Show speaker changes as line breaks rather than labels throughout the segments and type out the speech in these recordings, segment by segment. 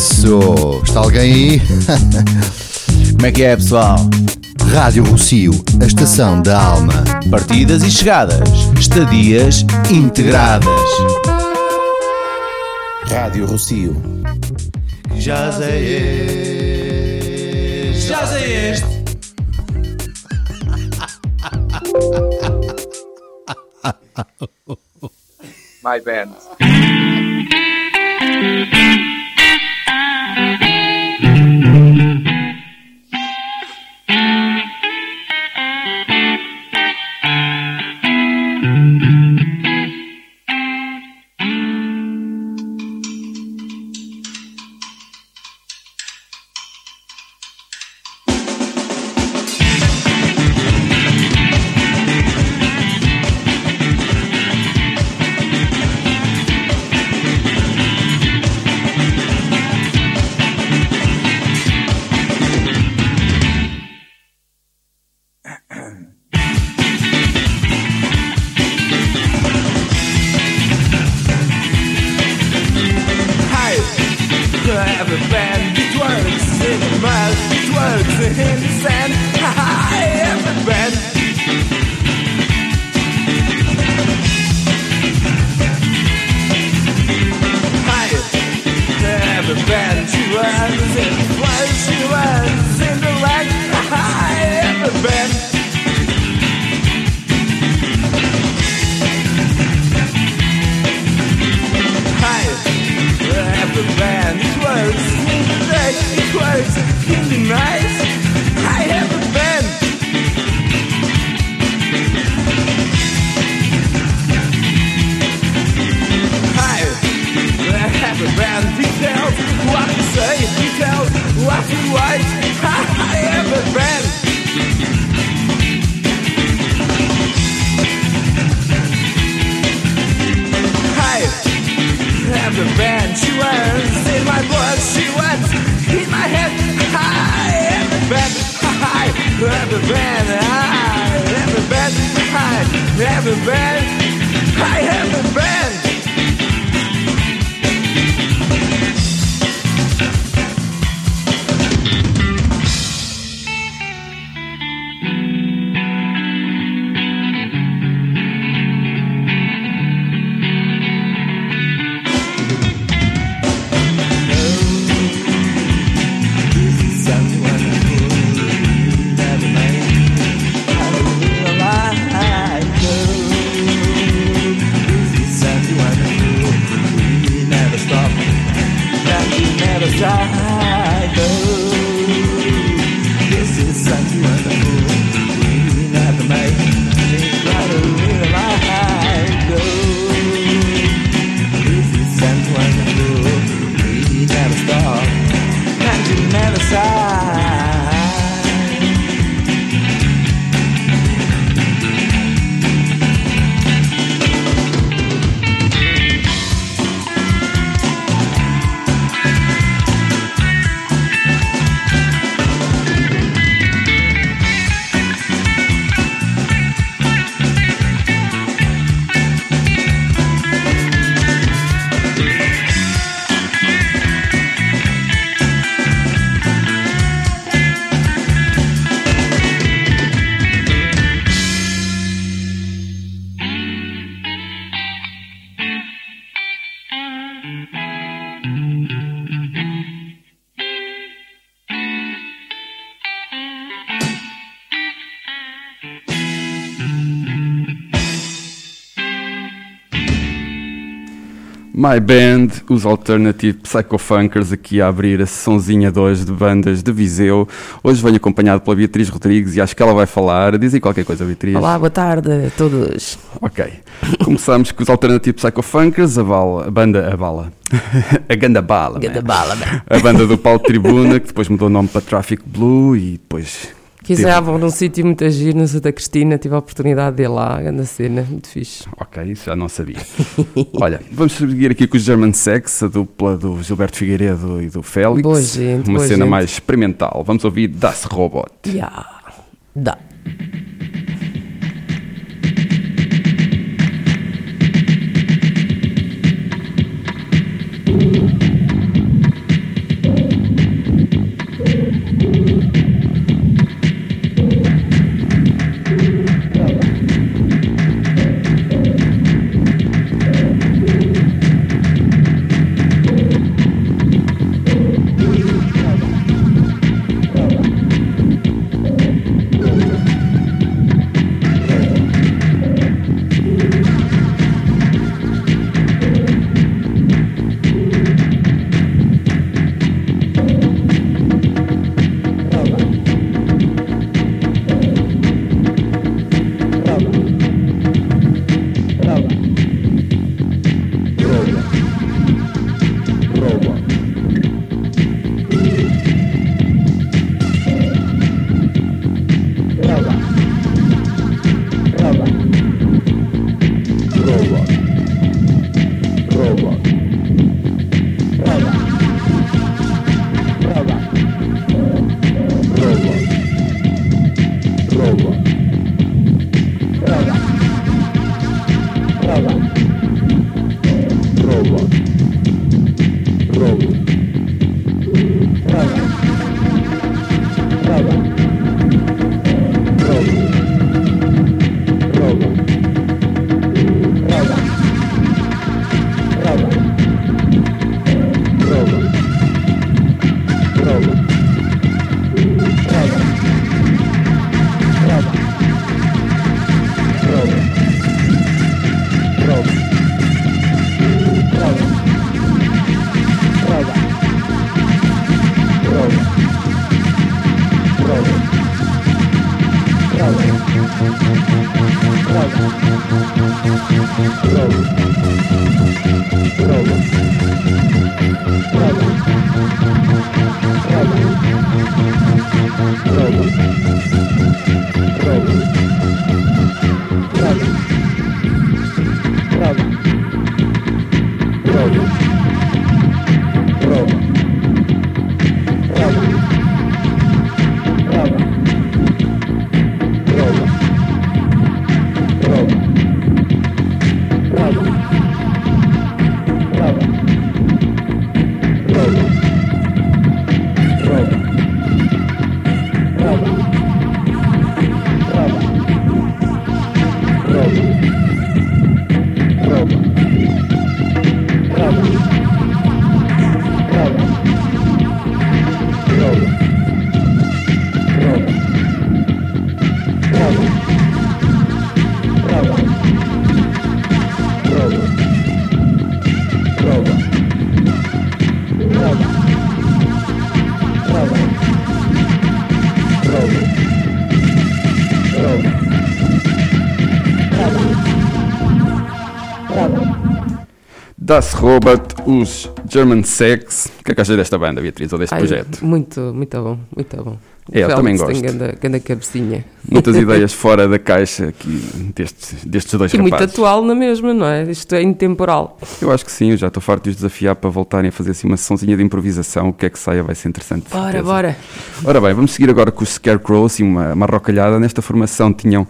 isso! Está alguém aí?
Como é que é, pessoal?
Rádio Rocio, a estação da alma.
Partidas e chegadas, estadias integradas. Rádio Rocio.
Já é este.
Já é este.
My band.
In the sand. My Band,
os Alternative Psychofunkers aqui a abrir a sessãozinha 2 de bandas de Viseu. Hoje venho acompanhado pela Beatriz Rodrigues e acho que ela vai falar. Diz aí qualquer coisa, Beatriz.
Olá, boa tarde a todos.
Ok. Começamos com os Alternative Psychofunkers, a, bala, a banda, a bala. a Ganda Bala. né?
Ganda bala, man.
A banda do Paulo Tribuna, que depois mudou o nome para Traffic Blue e depois.
Quiseram num sítio muito giro, no Santa Cristina, tive a oportunidade de ir lá, grande cena, muito fixe.
Ok, isso já não sabia. Olha, vamos seguir aqui com os German Sex, a dupla do Gilberto Figueiredo e do Félix.
Boa gente,
Uma
boa
cena
gente.
mais experimental. Vamos ouvir Das Robot.
Yeah. Dá. Thank you.
Das Robot, os German Sex. O que é que achas desta banda, Beatriz, ou deste
Ai,
projeto?
Muito, muito bom, muito bom.
É, eu também
tem
gosto.
Ganda, ganda cabecinha.
Muitas ideias fora da caixa aqui destes, destes dois
E muito
rapazes.
atual na mesma, não é? Isto é intemporal.
Eu acho que sim, eu já estou farto de os desafiar para voltarem a fazer assim uma sessãozinha de improvisação. O que é que saia vai ser interessante.
Bora,
certeza.
bora.
Ora bem, vamos seguir agora com os Scarecrow, assim uma, uma rocalhada. Nesta formação tinham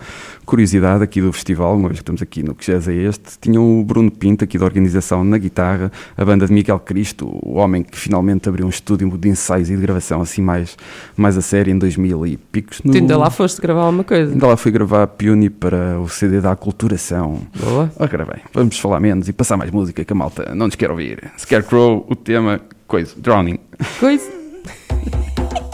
curiosidade aqui do festival, uma vez que estamos aqui no que já é este, tinham o Bruno Pinto aqui da organização na guitarra, a banda de Miguel Cristo, o homem que finalmente abriu um estúdio de ensaios e de gravação assim mais, mais a sério em 2000 e picos. No...
Tu ainda lá foste gravar alguma coisa.
Ainda lá fui gravar Piuni para o CD da Aculturação.
Boa.
Ora bem, vamos falar menos e passar mais música que a malta não nos quer ouvir. Scarecrow, o tema, coisa, Drowning.
Coisa.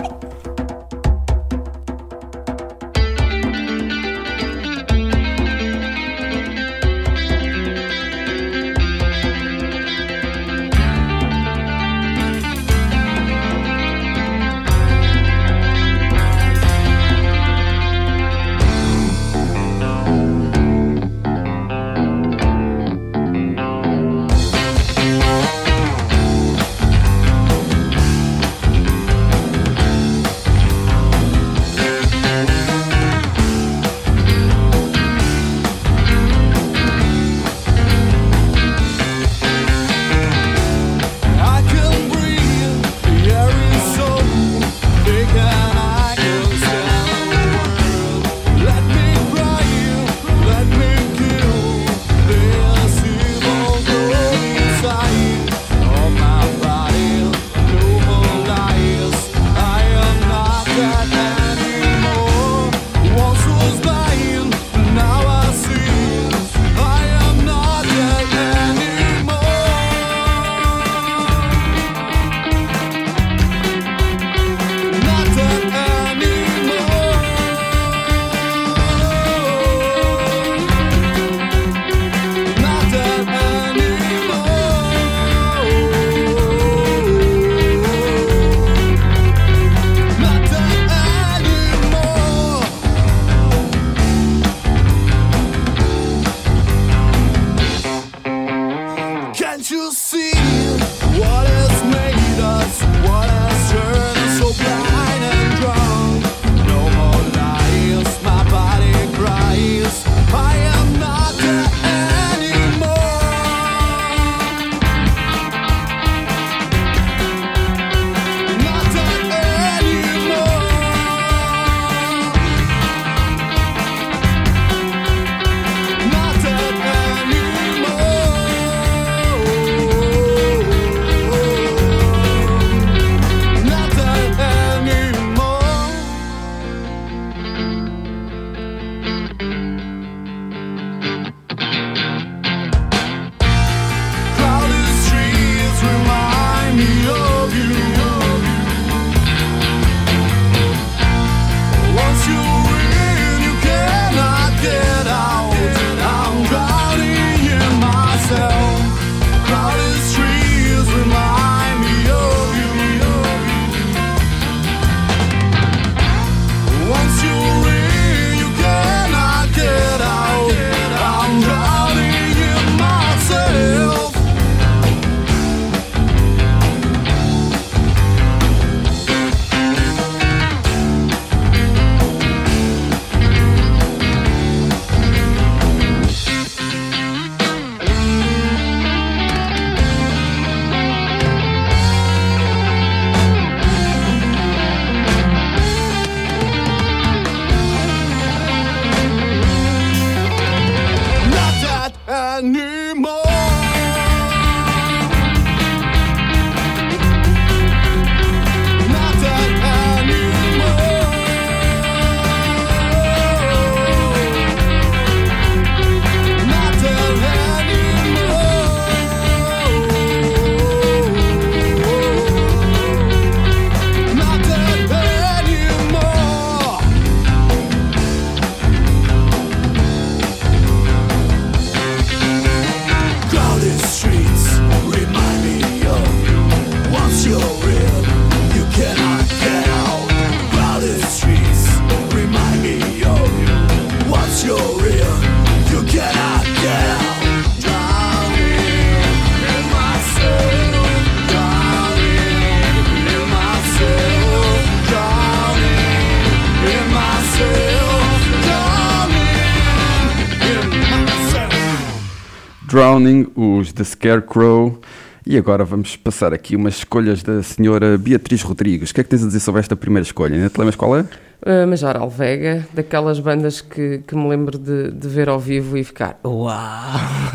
Drowning, os The Scarecrow. E agora vamos passar aqui umas escolhas da senhora Beatriz Rodrigues. O que é que tens a dizer sobre esta primeira escolha? Ainda te lembras qual é?
Uh, Major Alvega, daquelas bandas que, que me lembro de, de ver ao vivo e ficar Uau,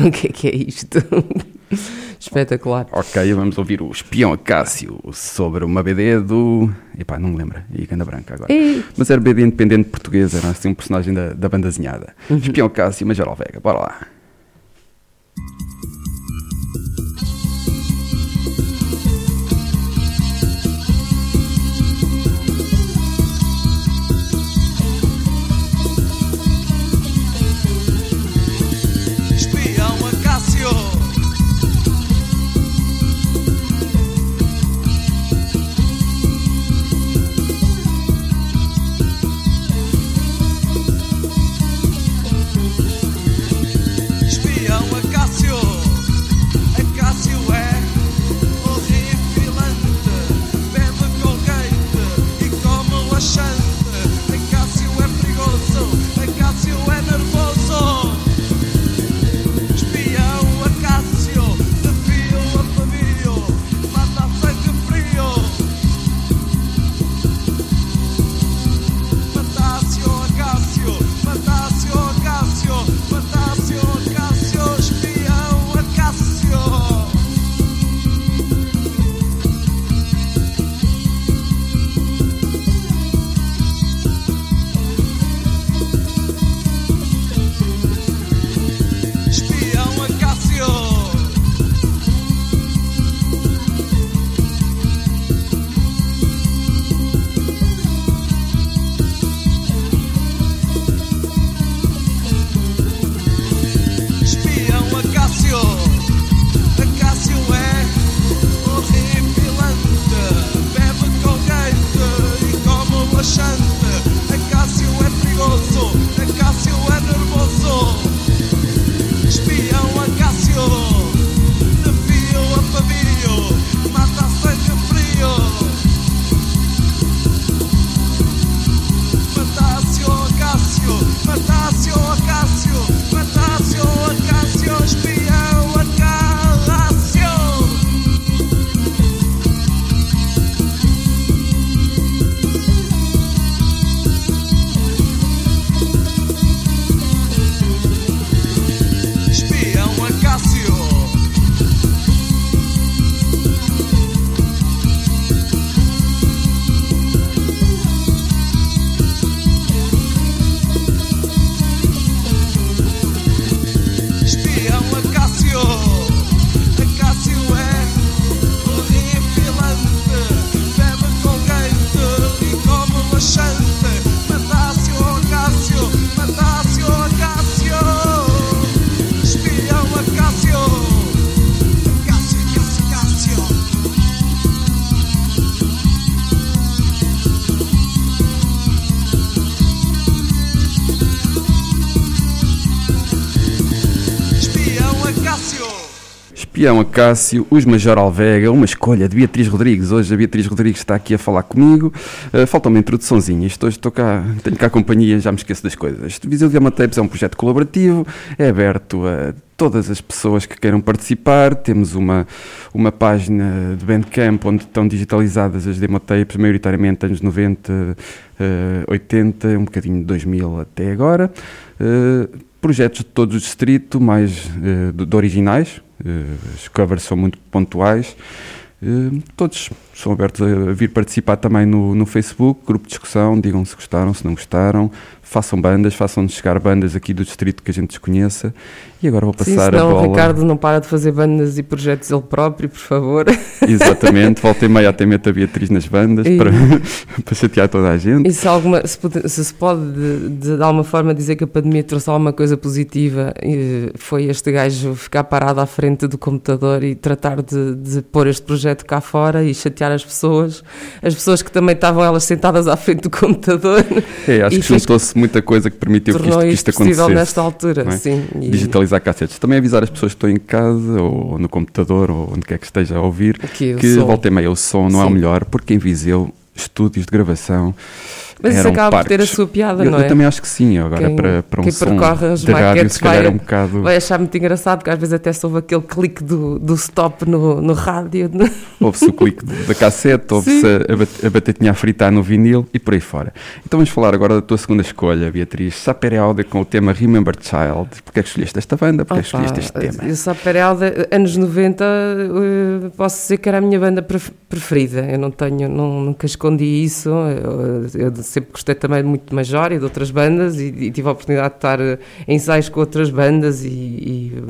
o que é que é isto? Espetacular.
Ok, vamos ouvir o Espião Acácio sobre uma BD do. Epá, não me lembro. E Ganda Branca agora.
E-
Mas era BD independente portuguesa, era assim um personagem da, da banda desenhada. Espião Acácio, Major Alvega, bora lá.
Thank you. Espião Acácio,
os Major Alvega, uma escolha de Beatriz Rodrigues. Hoje a Beatriz Rodrigues está aqui a falar comigo. Uh, falta uma introduçãozinha. Hoje estou cá, tenho cá a companhia, já me esqueço das coisas. Viseu Diama Tapes é um projeto colaborativo, é aberto a todas as pessoas que queiram participar. Temos uma, uma página de Bandcamp onde estão digitalizadas as demotapes, maioritariamente anos 90, eh, 80, um bocadinho de 2000 até agora. Eh, projetos de todo o distrito, mais eh, de, de originais. Eh, os covers são muito pontuais. Eh, todos são abertos a vir participar também no, no Facebook, grupo de discussão, digam se gostaram, se não gostaram, façam bandas, façam-nos chegar bandas aqui do distrito que a gente desconheça. E agora vou
Sim,
passar a
senão o
bola.
Ricardo não para de fazer bandas e projetos ele próprio, por favor.
Exatamente, volta e meia até mete a Beatriz nas bandas
E-
para, para chatear toda a gente.
E se, alguma, se, pode, se se pode de, de, de alguma forma dizer que a pandemia trouxe alguma coisa positiva, foi este gajo ficar parado à frente do computador e tratar de, de pôr este projeto cá fora e chatear as pessoas, as pessoas que também estavam elas sentadas à frente do computador,
É, acho que
fez-
muita coisa que permitiu que isto, que
isto
acontecesse.
nesta altura.
é?
Sim, e-
Digitalizar cassetes. Também avisar as pessoas que estão em casa ou no computador ou onde quer que esteja a ouvir
que
que volta e meia o som não é o
Sim.
melhor, porque em Viseu, estúdios de gravação
Mas isso acaba por ter a sua piada,
eu,
não
eu
é?
também acho que sim, agora
Quem-
para, para um
quem
som
percorre as
de rádio se calhar
vai-
é um bocado...
Vai achar muito engraçado, porque às vezes até soube aquele clique do, do stop no, no rádio.
Ouve-se o clique da cassete, ouve-se a, a bat- a batatinha a fritar no vinil e por aí fora. Então vamos falar agora da tua segunda escolha, Beatriz. Sapere Aude com o tema Remember Child. Porquê é que escolheste esta banda? Porquê é que escolheste este tema?
Eu sou Peralda, anos 90, eh, posso dizer que era a minha banda pref- preferida. Eu não tenho, não, nunca escondi isso. Eu, eu sempre gostei também muito de Major e de outras bandas e, e tive a oportunidade de estar eh, em ensaios com outras bandas e, e,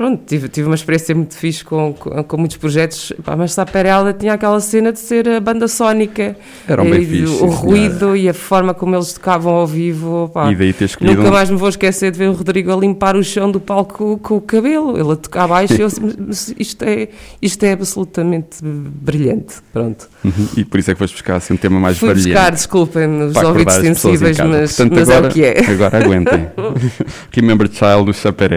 pronto, tive, tive uma experiência muito fixe com, com, com muitos projetos. Pá, mas Saperalda tinha aquela cena de ser a banda sónica.
Eram bem
E
fixe,
O
sim, senhora.
ruído e a forma como eles tocavam ao vivo. pá.
E daí ter escolhido
Nunca
um-
mais me vou esquecer de ver o Rodrigo a limpar o chão do palco com, o cabelo. Ele a tocar baixo e eu assim, "Mas isto é, isto é absolutamente brilhante. Pronto.
Uhum, E por isso é que vais buscar assim, um tema mais
Fui
variante.
buscar, desculpem-me, os ouvidos sensíveis, mas,
Portanto,
mas
agora,
é o que é.
Agora aguentem. Remember Child do Sapere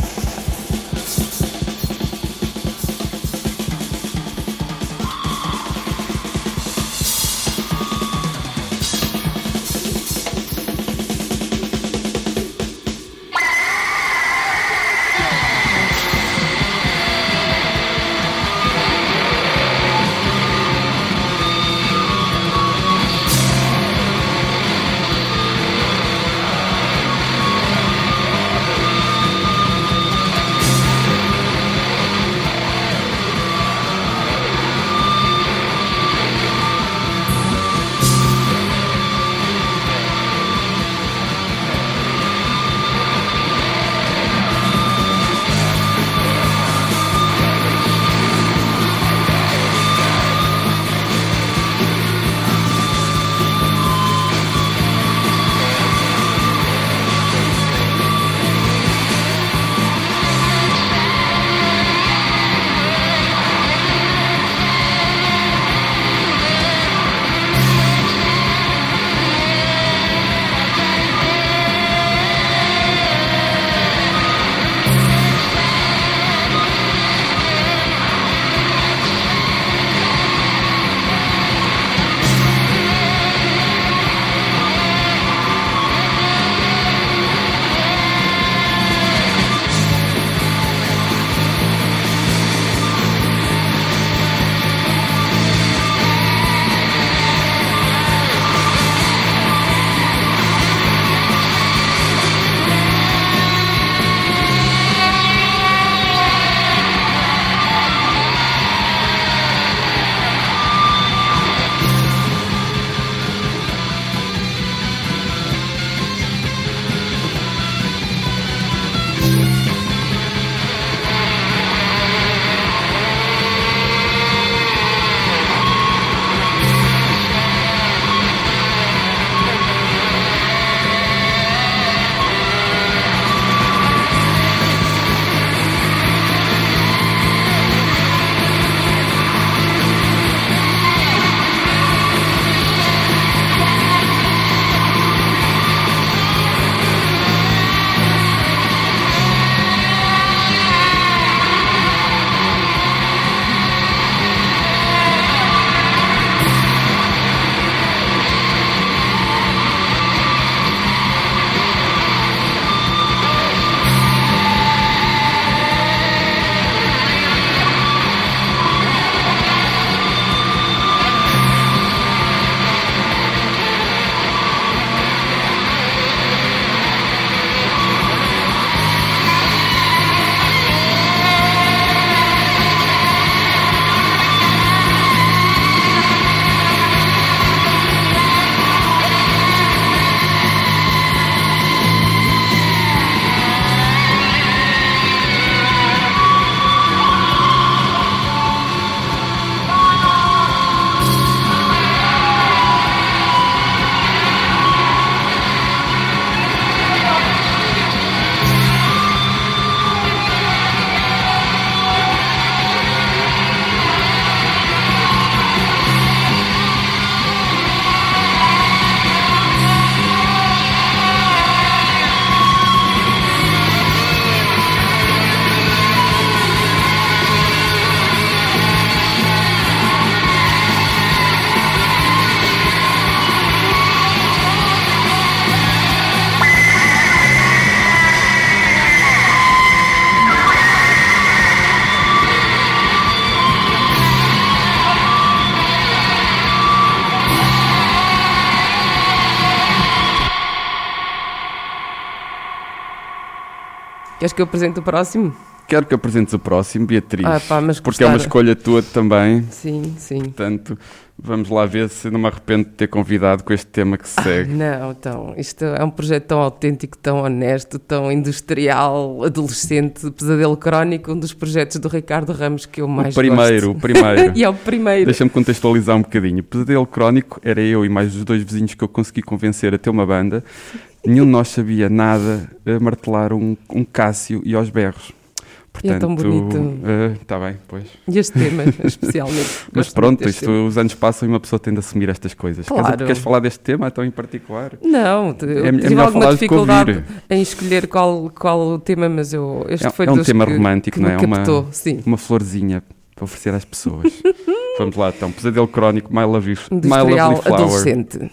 Queres que eu apresente o próximo?
Quero que apresentes o próximo, Beatriz.
Ah, pá, mas
porque é uma escolha tua também.
Sim, sim.
Portanto, vamos lá ver se não me arrependo de ter convidado com este tema que se segue.
Não, então, isto é um projeto tão autêntico, tão honesto, tão industrial, adolescente, pesadelo crónico, um dos projetos do Ricardo Ramos que eu
o
mais
primeiro, o
gosto.
primeiro.
e é o primeiro.
Deixa-me contextualizar um bocadinho. Pesadelo Crónico era eu e mais os dois vizinhos que eu consegui convencer a ter uma banda. Nenhum de nós sabia nada a martelar um, um Cássio e aos berros.
E é tão bonito.
Está bem, pois.
E este tema, especialmente.
Mas pronto, isto,
tema.
os anos passam e uma pessoa tende a assumir estas coisas. Queres-
Claro.
Queres, falar deste tema tão em particular?
Não, te- eu
é
tive
melhor
alguma dificuldade em escolher qual, qual o tema, mas eu, este
É-
foi
é um
dos
tema
que,
romântico,
que
não
me
é? Uma-
captou, sim.
Uma florzinha para oferecer às pessoas. Vamos lá então. Pesadelo Crónico, My Lovely, My
Industrial
Lovely Flower.
adolescente.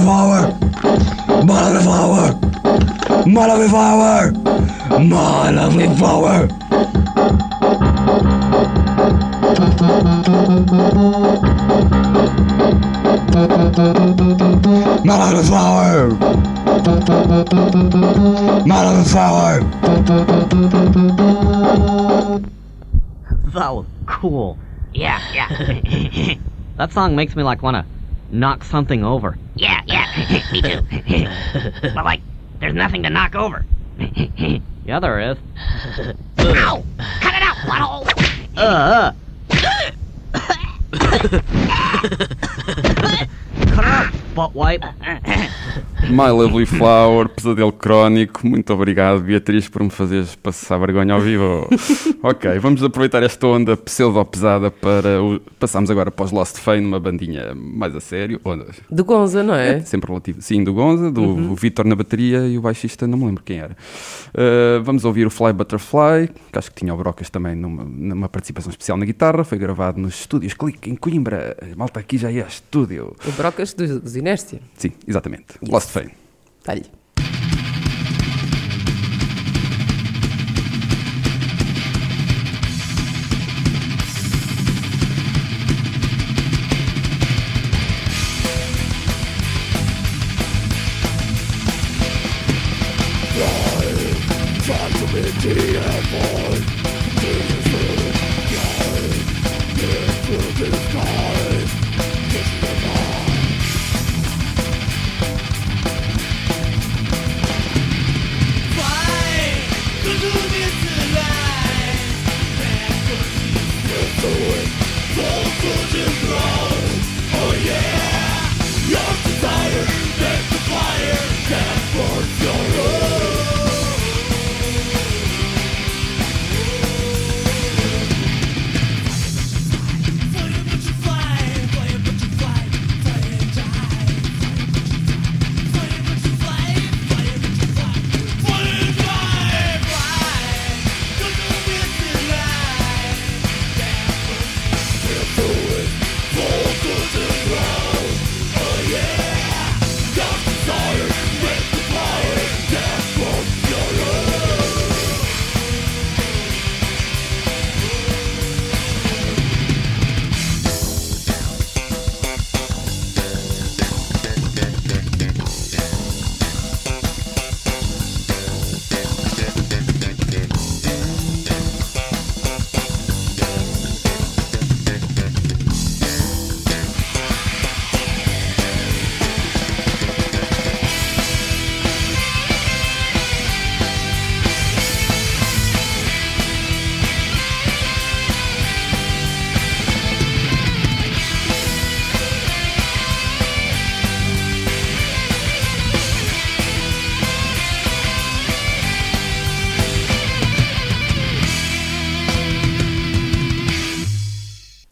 Motherflower! Motherflower! My lovely flower! My lovely flower! My lovely flower! My lovely flower!
That was cool. Yeah, yeah. that song makes me like wanna knock something over.
Yeah, yeah, me too. but like, there's nothing to knock over.
Yeah, there is.
Ow! Cut it out, butthole!
Uh. Cut it out, butt wipe.
My Lovely Flower, Pesadelo Crónico. Muito obrigado, Beatriz, por me fazeres passar vergonha ao vivo. ok, vamos aproveitar esta onda pseudo-pesada para. O... Passamos agora para os Lost Fame, uma bandinha mais a sério. Onda...
De Gonza, não é?
Sempre relativo. Sim, do Gonza, do
Uhum.
Vitor na bateria e o baixista, não me lembro quem era. Uh, vamos ouvir o Fly Butterfly, que acho que tinha o Brocas também numa, numa participação especial na guitarra. Foi gravado nos estúdios Clique em Coimbra. Malta, aqui já é estúdio.
O Brocas dos Inércia.
Sim, exatamente. Lost Fame.
Está-lhe.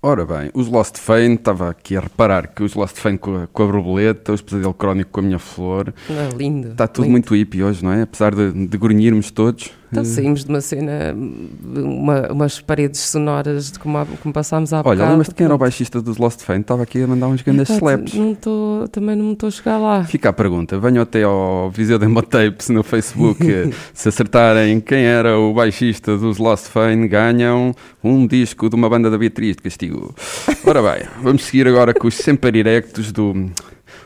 Ora bem, os Lost Fame, estava aqui a reparar que os Lost Fame com a, com a borboleta, os Pesadelo Crónico com a minha flor,
Não é lindo.
está tudo
lindo.
muito hippie hoje, não é? Apesar de, de grunhirmos todos.
Então
eh,
saímos de uma cena, uma- umas paredes sonoras de como, como passámos há
Olha, lembras-te quem era o baixista dos Lost Fame? Estava aqui a mandar uns grandes slaps.
não tô, também não me estou a chegar lá.
Fica a pergunta, venham até ao Viseu Demo Tapes no Facebook, se acertarem quem era o baixista dos Lost Fame, ganham um disco de uma banda da Beatriz de Castigo. Ora bem, vamos seguir agora com os sempre erectos do,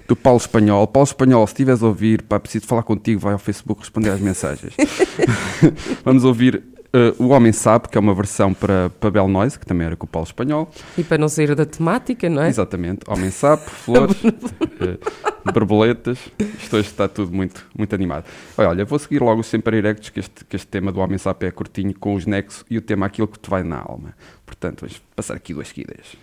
do Paulo Espanhol. Paulo Espanhol, se estiveres a ouvir, pá, preciso falar contigo, vai ao Facebook responder às mensagens. vamos ouvir eh, O Homem Sabe, que é uma versão para, para Bel Noise, que também era com o Paulo Espanhol.
E para não sair da temática, não é?
Exatamente. Homem sapo, flores, eh, borboletas. Isto hoje está tudo muito, muito animado. Olha, olha, vou seguir logo os sempre erectos, que este, que este tema do Homem Sapo é curtinho, com os nexos e o tema aquilo que te vai na alma. Portanto, vamos passar aqui duas seguidas.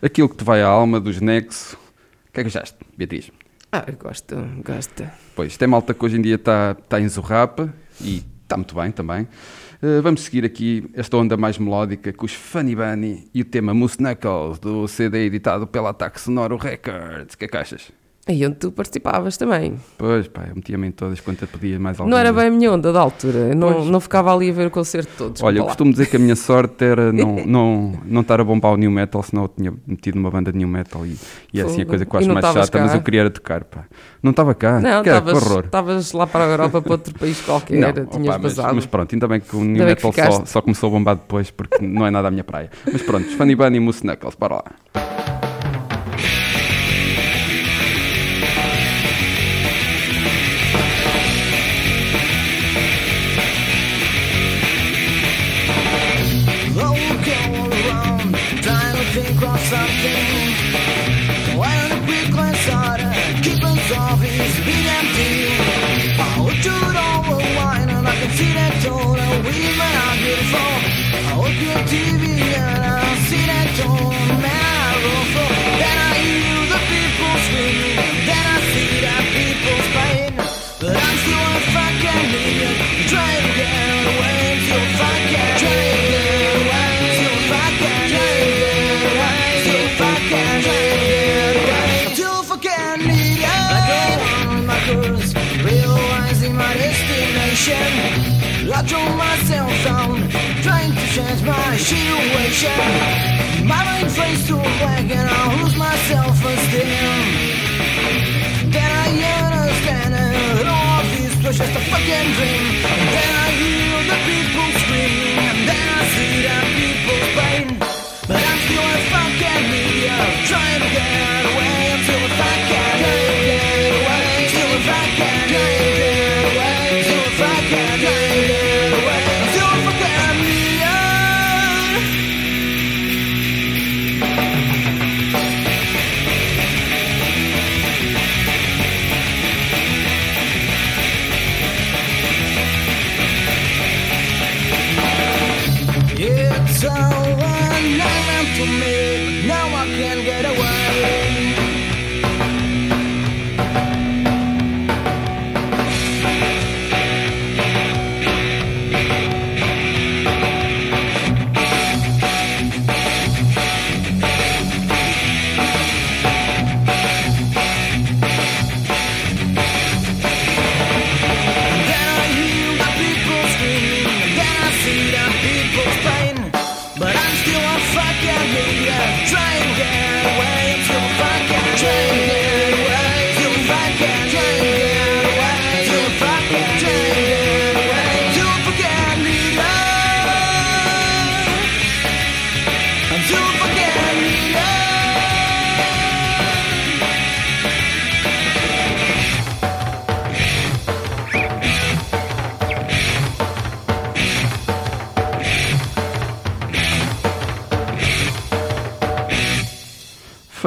Aquilo que te vai
à alma dos Nexo. O que é que achaste, Beatriz?
Ah, gosto, gosto.
Pois, tem malta que hoje em dia está tá em Zorrapa e está muito bem também. Uh, vamos seguir aqui esta onda mais melódica com os Funny Bunny e o tema Moose Knuckles do CD editado pela Ataque Sonoro Records. O que é que achas?
Aí onde tu participavas também.
Pois, pá, eu metia-me em todas quanto podia, mais alguma.
Não era bem a minha onda da altura. Não,
Pois.
não ficava ali a ver o concerto todo. desculpa
Olha, eu costumo dizer que a minha sorte era não, não, não estar a bombar o New Metal, senão eu tinha metido uma banda de New Metal e, e é assim a coisa que eu acho mais chata, mas
cá?
eu queria era tocar, pá. Não estava cá,
Não,
que, era, que
estavas
horror.
estavas lá para a Europa, para outro país qualquer.
Não,
tinhas
opá, mas, mas pronto, ainda bem que o New
Ainda
Metal só, só começou a bombar depois, porque não é nada a minha praia. Mas pronto, Funny Bunny e Moose Knuckles, para lá.
Beautiful. I look at TV and I see that tone, Drove myself down, trying to change my situation. My mind fades to black and I lose my self-esteem. Then I understand it. All this was just a fucking dream. Then I hear the people screaming. And then I see the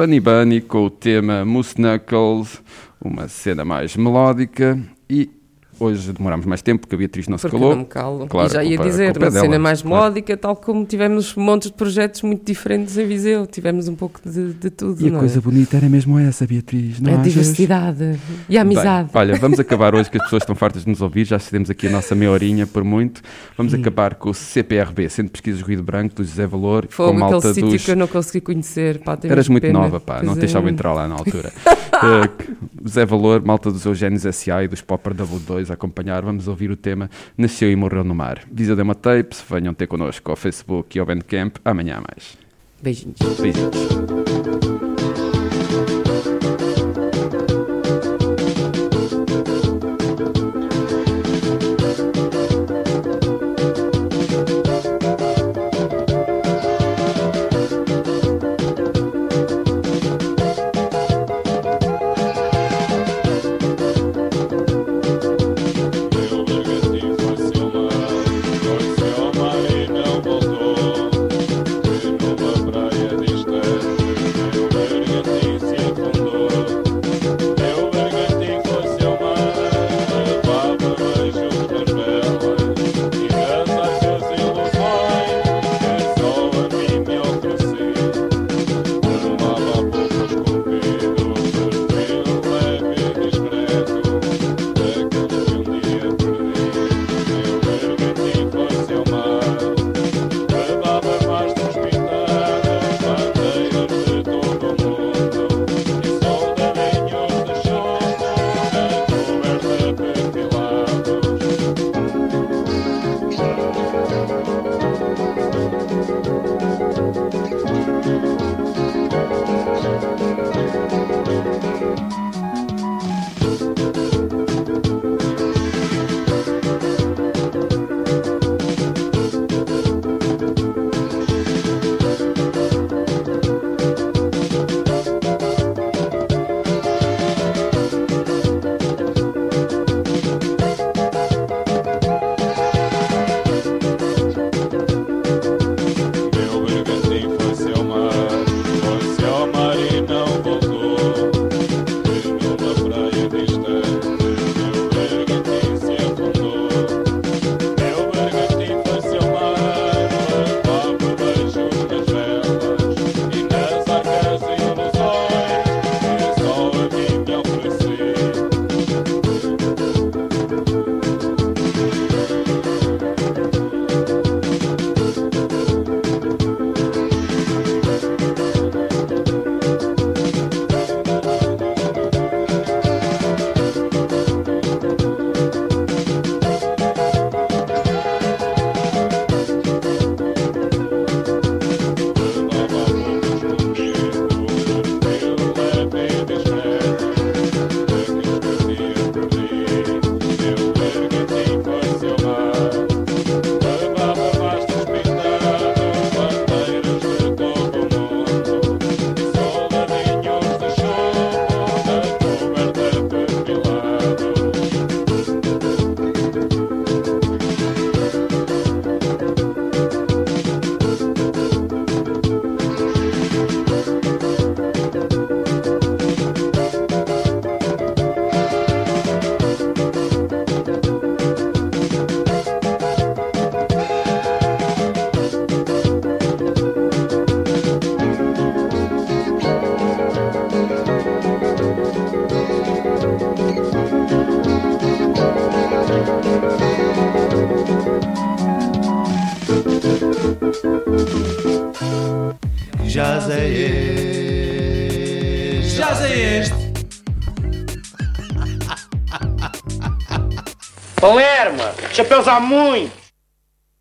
Funny Bunny com o tema Moose Knuckles, uma cena mais melódica e hoje demorámos mais tempo porque a Beatriz não se
Porque
calou.
não me calo.
Claro,
e já ia
a
dizer,
culpa é
uma cena mais
claro.
melódica, tal como tivemos montes de projetos muito diferentes em Viseu. Tivemos um pouco de, de tudo.
E a
não é?
coisa bonita era mesmo essa, Beatriz. Não
É a
achas?
diversidade e a amizade.
Bem, olha, vamos acabar hoje que as pessoas estão fartas de nos ouvir, já cedemos aqui a nossa meia horinha por muito. Vamos
Hum.
acabar com o CPRB, Centro de Pesquisas Ruído Branco, do José Valor,
Foi
com malta
aquele sítio
dos...
que eu não consegui conhecer. Pá,
Eras muito
pena.
nova, pá, não
Pois
te
é.
deixava entrar lá na altura. Eh, Zé Valor, malta dos Eugénios S.A. e dos Popper W2 a acompanhar. Vamos ouvir o tema Nasceu e Morreu no Mar. Visa Dema Tapes, venham ter connosco ao Facebook e ao Bandcamp. Amanhã mais.
Beijinhos.
Beijinhos.
Muito.